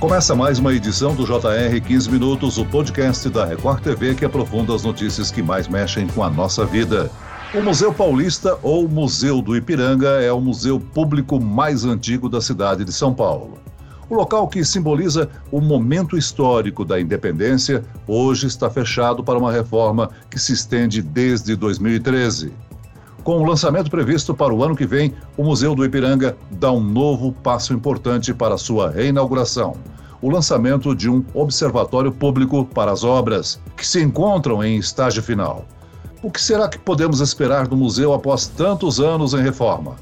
Começa mais uma edição do JR 15 Minutos, o podcast da Record TV que aprofunda as notícias que mais mexem com a nossa vida. O Museu Paulista, ou Museu do Ipiranga, é o museu público mais antigo da cidade de São Paulo. O local que simboliza o momento histórico da independência hoje está fechado para uma reforma que se estende desde 2013. Com o lançamento previsto para o ano que vem, o Museu do Ipiranga dá um novo passo importante para sua reinauguração. O lançamento de um observatório público para as obras, que se encontram em estágio final. O que será que podemos esperar do museu após tantos anos em reforma?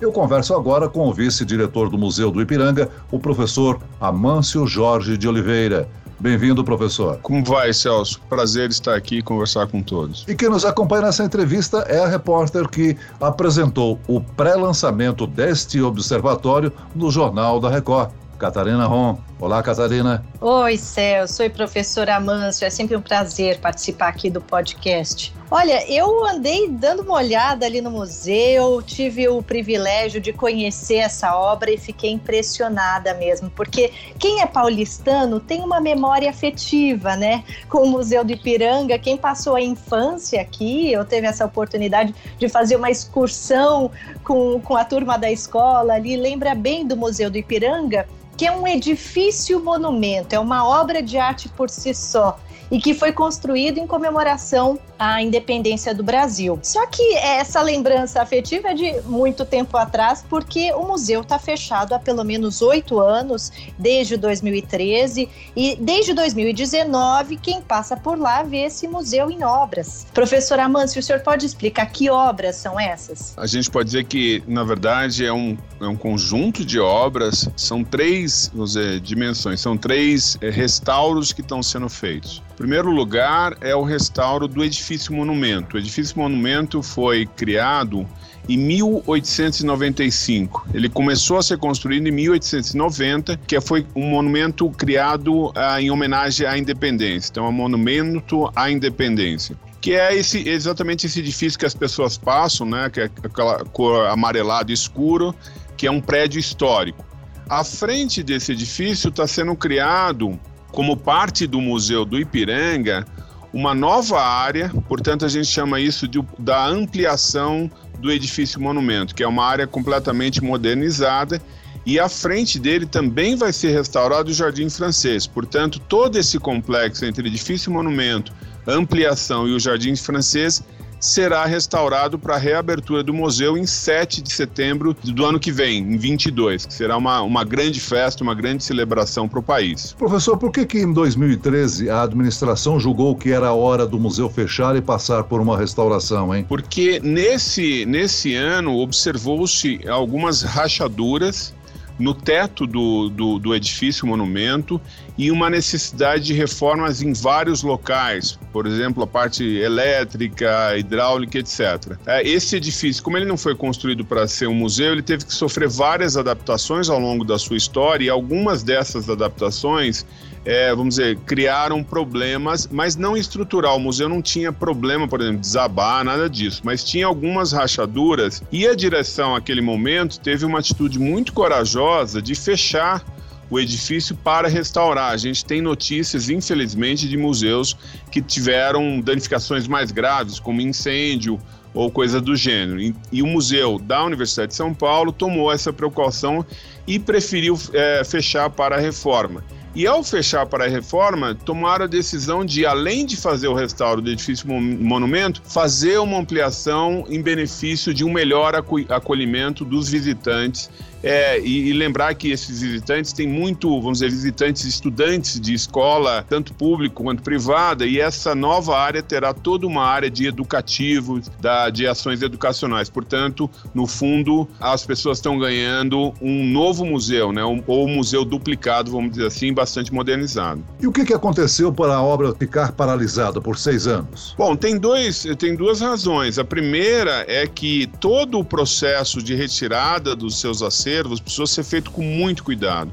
Eu converso agora com o vice-diretor do Museu do Ipiranga, o professor Amâncio Jorge de Oliveira. Bem-vindo, professor. Como vai, Celso? Prazer estar aqui e conversar com todos. E quem nos acompanha nessa entrevista é a repórter que apresentou o pré-lançamento deste observatório no Jornal da Record, Catarina Ron. Olá, Catarina. Oi, Celso. Sou professora Amâncio. É sempre um prazer participar aqui do podcast. Olha, eu andei dando uma olhada ali no museu, tive o privilégio de conhecer essa obra e fiquei impressionada mesmo, porque quem é paulistano tem uma memória afetiva, né? Com o Museu do Ipiranga, quem passou a infância aqui, eu teve essa oportunidade de fazer uma excursão com, com a turma da escola ali, lembra bem do Museu do Ipiranga, que é um edifício monumento, é uma obra de arte por si só e que foi construído em comemoração à independência do Brasil. Só que essa lembrança afetiva é de muito tempo atrás, porque o museu está fechado há pelo menos oito anos, desde 2013, e desde 2019, quem passa por lá vê esse museu em obras. Professor Amâncio, o senhor pode explicar que obras são essas? A gente pode dizer que, na verdade, é um, é um conjunto de obras, são três dizer, dimensões, são três é, restauros que estão sendo feitos primeiro lugar é o restauro do edifício monumento. O edifício monumento foi criado em 1895. Ele começou a ser construído em 1890, que foi um monumento criado ah, em homenagem à independência. Então, é um monumento à independência que é esse, exatamente esse edifício que as pessoas passam, né, que é aquela cor amarelado escuro, que é um prédio histórico. À frente desse edifício está sendo criado como parte do Museu do Ipiranga, uma nova área, portanto a gente chama isso de, da ampliação do edifício monumento, que é uma área completamente modernizada e à frente dele também vai ser restaurado o Jardim Francês. Portanto, todo esse complexo entre edifício monumento, ampliação e o Jardim Francês será restaurado para a reabertura do museu em 7 de setembro do ano que vem, em 22, que será uma, uma grande festa, uma grande celebração para o país. Professor, por que, que em 2013 a administração julgou que era a hora do museu fechar e passar por uma restauração, hein? Porque nesse, nesse ano observou-se algumas rachaduras no teto do, do, do, edifício monumento e uma necessidade de reformas em vários locais, por exemplo, a parte elétrica, hidráulica, etc. É, esse edifício, como ele não foi construído para ser um museu, ele teve que sofrer várias adaptações ao longo da sua história e algumas dessas adaptações é, vamos dizer, criaram problemas, mas não estrutural. O museu não tinha problema, por exemplo, desabar, nada disso, mas tinha algumas rachaduras e a direção, naquele momento, teve uma atitude muito corajosa de fechar o edifício para restaurar. A gente tem notícias, infelizmente, de museus que tiveram danificações mais graves, como incêndio ou coisa do gênero. E, e o museu da Universidade de São Paulo tomou essa precaução e preferiu é, fechar para a reforma. E ao fechar para a reforma, tomaram a decisão de, além de fazer o restauro do edifício monumento, fazer uma ampliação em benefício de um melhor acolhimento dos visitantes é, e, e, lembrar que esses visitantes têm muito, vamos dizer, visitantes estudantes de escola, tanto público quanto privada, e essa nova área terá toda uma área de educativos, da, de ações educacionais. Portanto, no fundo, as pessoas estão ganhando um novo museu, né? Um, ou um museu duplicado, vamos dizer assim, bastante modernizado. E o que, que aconteceu para a obra ficar paralisada por seis anos? Bom, tem, dois, tem duas razões. A primeira é que todo o processo de retirada dos seus acervos acervos precisou ser feito com muito cuidado.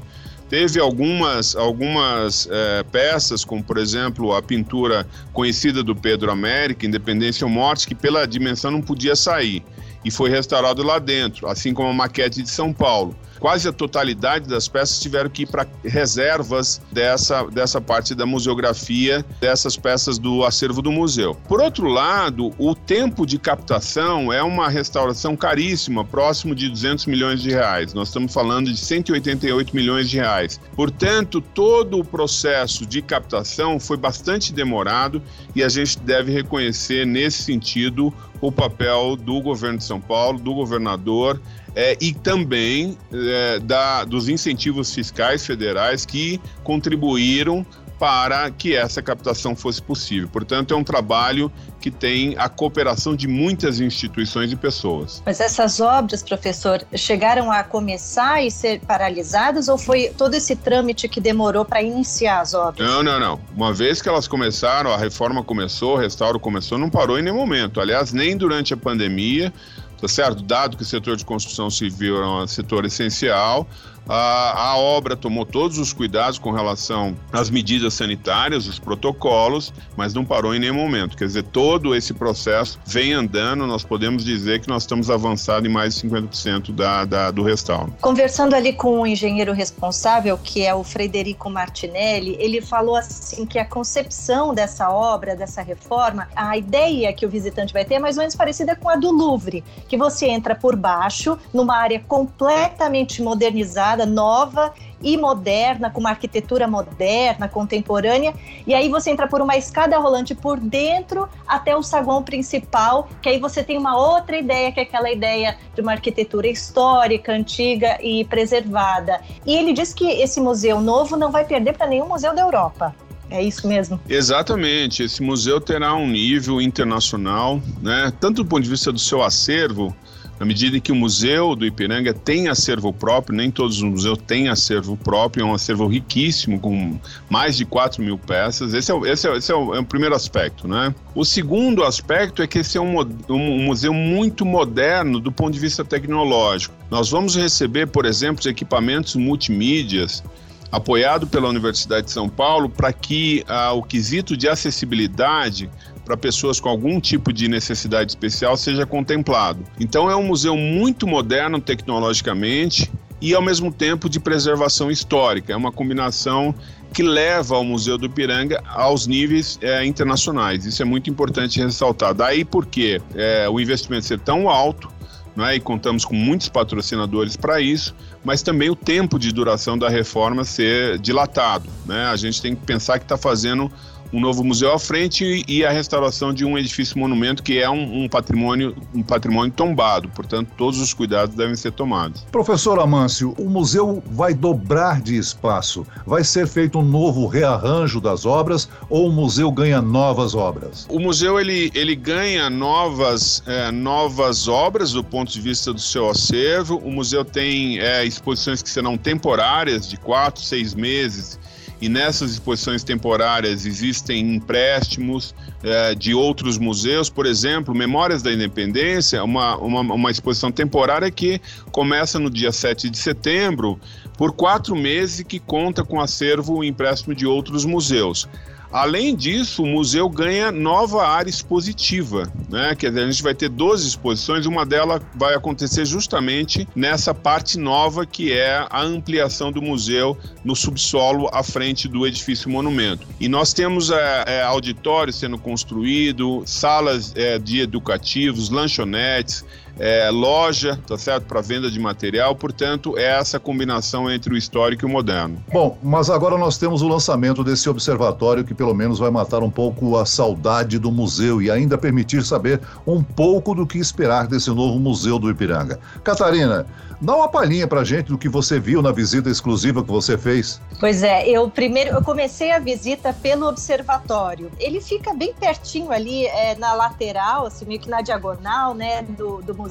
Teve algumas, algumas é, peças, como por exemplo a pintura conhecida do Pedro América, Independência ou Morte, que pela dimensão não podia sair e foi restaurado lá dentro, assim como a maquete de São Paulo. Quase a totalidade das peças tiveram que ir para reservas dessa, dessa parte da museografia, dessas peças do acervo do museu. Por outro lado, o tempo de captação é uma restauração caríssima, próximo de 200 milhões de reais. Nós estamos falando de 188 milhões de reais. Portanto, todo o processo de captação foi bastante demorado e a gente deve reconhecer nesse sentido o papel do governo de São Paulo, do governador é, e também é, da, dos incentivos fiscais federais que contribuíram para que essa captação fosse possível. Portanto, é um trabalho que tem a cooperação de muitas instituições e pessoas. Mas essas obras, professor, chegaram a começar e ser paralisadas ou foi todo esse trâmite que demorou para iniciar as obras? Não, não, não. Uma vez que elas começaram, a reforma começou, o restauro começou, não parou em nenhum momento. Aliás, nem durante a pandemia, tá certo? Dado que o setor de construção civil é um setor essencial, a, a, obra tomou todos os cuidados com relação às medidas sanitárias, os protocolos, mas não parou em nenhum momento. Quer dizer, todo esse processo vem andando, nós podemos dizer que nós estamos avançando em mais de 50% da, da, do restauro. Conversando ali com o engenheiro responsável, que é o Frederico Martinelli, ele falou assim que a concepção dessa obra, dessa reforma, a ideia que o visitante vai ter é mais ou menos parecida com a do Louvre, que você entra por baixo, numa área completamente modernizada, nova e moderna, com uma arquitetura moderna, contemporânea, e aí você entra por uma escada rolante por dentro até o saguão principal, que aí você tem uma outra ideia, que é aquela ideia de uma arquitetura histórica, antiga e preservada. E ele diz que esse museu novo não vai perder para nenhum museu da Europa. É isso mesmo? Exatamente. Esse museu terá um nível internacional, né? Tanto do ponto de vista do seu acervo, na medida em que o Museu do Ipiranga tem acervo próprio, nem todos os museus têm acervo próprio, é um acervo riquíssimo, com mais de 4 mil peças. Esse é, o, esse é, esse é, o, é o primeiro aspecto, né? O segundo aspecto é que esse é um, um museu muito moderno do ponto de vista tecnológico. Nós vamos receber, por exemplo, equipamentos multimídias apoiado pela Universidade de São Paulo para que ah, o quesito de acessibilidade para pessoas com algum tipo de necessidade especial seja contemplado. Então é um museu muito moderno tecnologicamente e ao mesmo tempo de preservação histórica. É uma combinação que leva o Museu do Ipiranga aos níveis é, internacionais. Isso é muito importante ressaltar. Daí porque é, o investimento ser tão alto, né, e contamos com muitos patrocinadores para isso, mas também o tempo de duração da reforma ser dilatado. Né? A gente tem que pensar que está fazendo um novo museu à frente e a restauração de um edifício monumento que é um, um, patrimônio um patrimônio tombado, portanto todos os cuidados devem ser tomados. Professor Amâncio, o museu vai dobrar de espaço, vai ser feito um novo rearranjo das obras ou o museu ganha novas obras? O museu ele, ele ganha novas é, novas obras do ponto de vista do seu acervo. O museu tem é, exposições que serão temporárias de quatro, seis meses e nessas exposições temporárias existem empréstimos é, de outros museus, por exemplo, Memórias da Independência, uma, uma, uma exposição temporária que começa no dia 7 de setembro, por quatro meses, e que conta com acervo e empréstimo de outros museus. Além disso, o museu ganha nova área expositiva, né? Quer dizer, a gente vai ter 12 exposições, uma delas vai acontecer justamente nessa parte nova que é a ampliação do museu no subsolo à frente do edifício monumento. E nós temos é, é, auditórios sendo construído, salas é, de educativos, lanchonetes, é, loja, tá certo, para venda de material. Portanto, é essa combinação entre o histórico e o moderno. Bom, mas agora nós temos o lançamento desse observatório que pelo menos vai matar um pouco a saudade do museu e ainda permitir saber um pouco do que esperar desse novo museu do Ipiranga. Catarina, Dá uma palhinha pra gente do que você viu na visita exclusiva que você fez. Pois é, eu primeiro eu comecei a visita pelo observatório. Ele fica bem pertinho ali é, na lateral, assim, meio que na diagonal, né, do, do museu.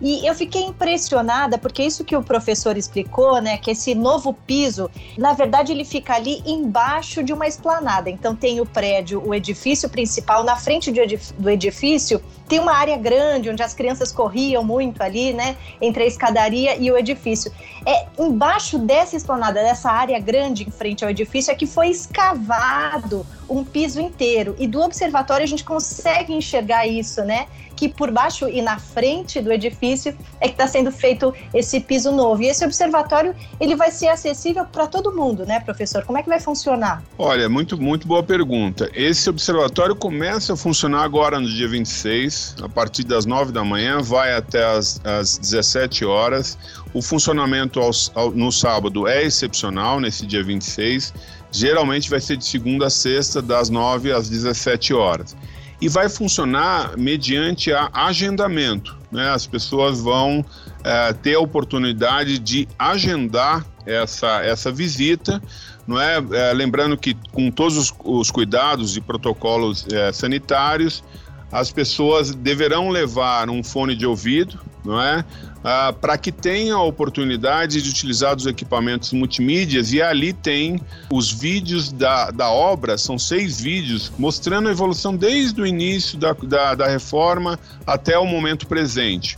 E eu fiquei impressionada porque isso que o professor explicou, né, que esse novo piso, na verdade ele fica ali embaixo de uma esplanada. Então tem o prédio, o edifício principal, na frente do edifício tem uma área grande onde as crianças corriam muito ali, né, entre a escadaria e o edifício. É embaixo dessa esplanada, dessa área grande em frente ao edifício, é que foi escavado um piso inteiro. E do observatório a gente consegue enxergar isso, né? que por baixo e na frente do edifício é que está sendo feito esse piso novo. E esse observatório ele vai ser acessível para todo mundo, né, professor? Como é que vai funcionar? Olha, muito, muito boa pergunta. Esse observatório começa a funcionar agora no dia 26, a partir das 9 da manhã, vai até as, as 17 horas. O funcionamento ao, ao, no sábado é excepcional, nesse dia 26. Geralmente vai ser de segunda a sexta, das 9 às 17 horas e vai funcionar mediante a agendamento. Né? As pessoas vão é, ter a oportunidade de agendar essa, essa visita, não é? é lembrando que com todos os, os cuidados e protocolos é, sanitários, as pessoas deverão levar um fone de ouvido, não é? Ah, para que tenha a oportunidade de utilizar os equipamentos multimídias e ali tem os vídeos da, da obra, são seis vídeos, mostrando a evolução desde o início da, da, da reforma até o momento presente.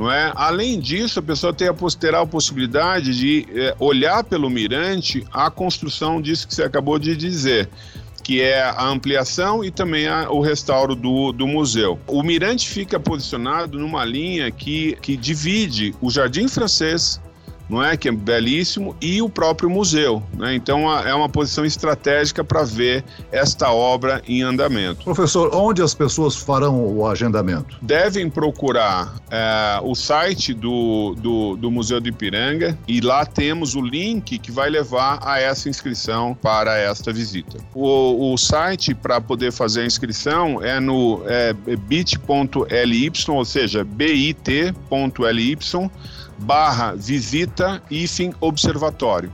É? Além disso, a pessoa tem a, terá a possibilidade de é, olhar pelo mirante a construção disso que você acabou de dizer que é a ampliação e também a, o restauro do, do museu. O mirante fica posicionado numa linha que, que divide o Jardim Francês não é? Que é belíssimo, e o próprio museu. Né? Então é uma posição estratégica para ver esta obra em andamento. Professor, onde as pessoas farão o agendamento? Devem procurar é, o site do, do, do, Museu do Ipiranga e lá temos o link que vai levar a essa inscrição para esta visita. O, o site para poder fazer a inscrição é no é, bit.ly, ou seja, bit.ly barra visita hífen observatório.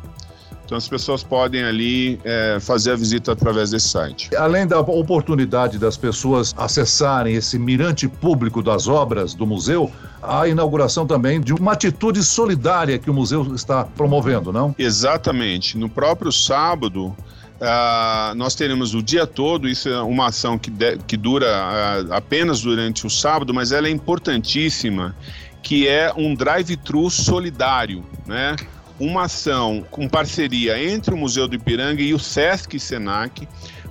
Então as pessoas podem ali é, fazer a visita através desse site. Além da oportunidade das pessoas acessarem esse mirante público das obras do museu, a inauguração também de uma atitude solidária que o museu está promovendo, não? Exatamente. No próprio sábado, Uh, nós teremos o dia todo, isso é uma ação que, de, que dura uh, apenas durante o sábado, mas ela é importantíssima que é um drive-thru solidário, né? Uma ação com parceria entre o Museu do Ipiranga e o Sesc Senac,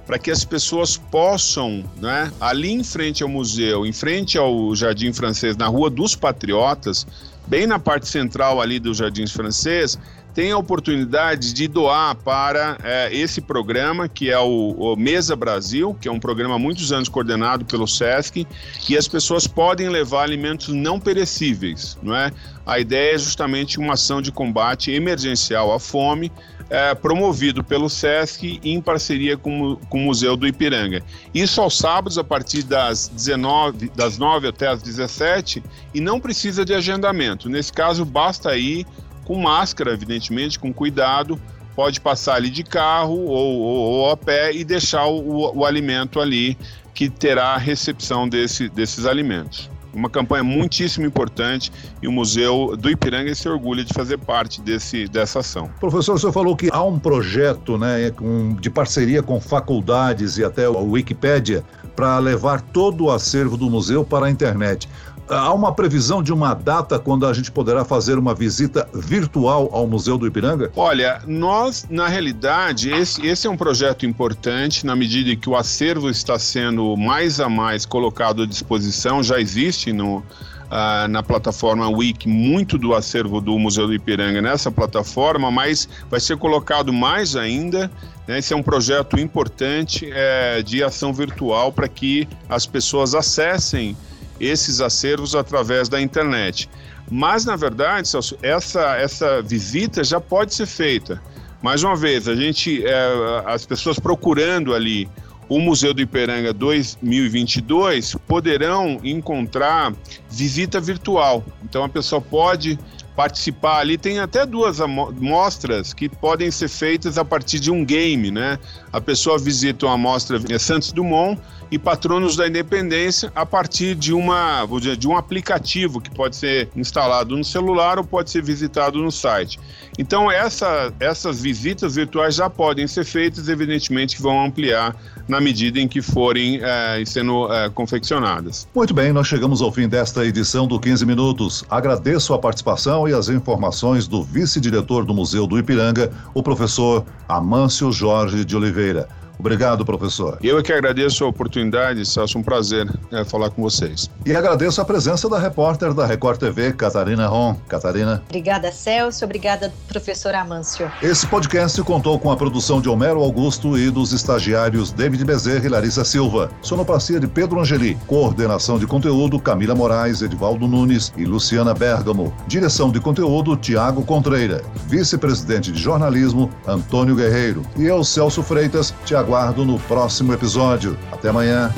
para que as pessoas possam, né, ali em frente ao museu, em frente ao Jardim Francês, na Rua dos Patriotas, bem na parte central ali do Jardim Francês, tem a oportunidade de doar para é, esse programa, que é o, o, Mesa Brasil, que é um programa há muitos anos coordenado pelo SESC, e as pessoas podem levar alimentos não perecíveis, não é? A ideia é justamente uma ação de combate emergencial à fome, é, promovido pelo SESC em parceria com, com o Museu do Ipiranga. Isso aos sábados, a partir das 19, das 9 até as 17, e não precisa de agendamento. Nesse caso, basta ir com máscara, evidentemente, com cuidado, pode passar ali de carro ou, ou, ou a pé e deixar o, o, alimento ali, que terá a recepção desse, desses alimentos. Uma campanha muitíssimo importante e o Museu do Ipiranga se orgulha de fazer parte desse, dessa ação. Professor, o senhor falou que há um projeto né, de parceria com faculdades e até o Wikipédia para levar todo o acervo do museu para a internet. Há uma previsão de uma data quando a gente poderá fazer uma visita virtual ao Museu do Ipiranga? Olha, nós, na realidade, esse, esse é um projeto importante na medida em que o acervo está sendo mais a mais colocado à disposição, já existe no, Uh, na plataforma Wiki muito do acervo do Museu do Ipiranga nessa plataforma, mas vai ser colocado mais ainda. Né? Esse é um projeto importante é, de ação virtual para que as pessoas acessem esses acervos através da internet. Mas, na verdade, Celso, essa, essa visita já pode ser feita. Mais uma vez, a gente, é, as pessoas procurando ali o Museu do Iperanga 2022 poderão encontrar visita virtual. Então a pessoa pode participar ali. Tem até duas amostras que podem ser feitas a partir de um game, né? A pessoa visita uma amostra Santos Dumont e Patronos da Independência a partir de, uma, de um aplicativo que pode ser instalado no celular ou pode ser visitado no site. Então, essa, essas visitas virtuais já podem ser feitas, evidentemente que vão ampliar na medida em que forem é, sendo é, confeccionadas. Muito bem, nós chegamos ao fim desta edição do 15 Minutos. Agradeço a participação e as informações do vice-diretor do Museu do Ipiranga, o professor Amâncio Jorge de Oliveira. Obrigado, professor. Eu é que agradeço a oportunidade, Celso, um prazer é, falar com vocês. E agradeço a presença da repórter da Record TV, Catarina Ron. Catarina. Obrigada, Celso. Obrigada, professor Amâncio. Esse podcast contou com a produção de Homero Augusto e dos estagiários David Bezerra e Larissa Silva. Sonoplastia de Pedro Angeli. Coordenação de conteúdo Camila Moraes, Edivaldo Nunes e Luciana Bergamo. Direção de conteúdo Tiago Contreira. Vice-presidente de jornalismo Antônio Guerreiro. E eu, Celso Freitas, te aguardo no próximo episódio. Até amanhã.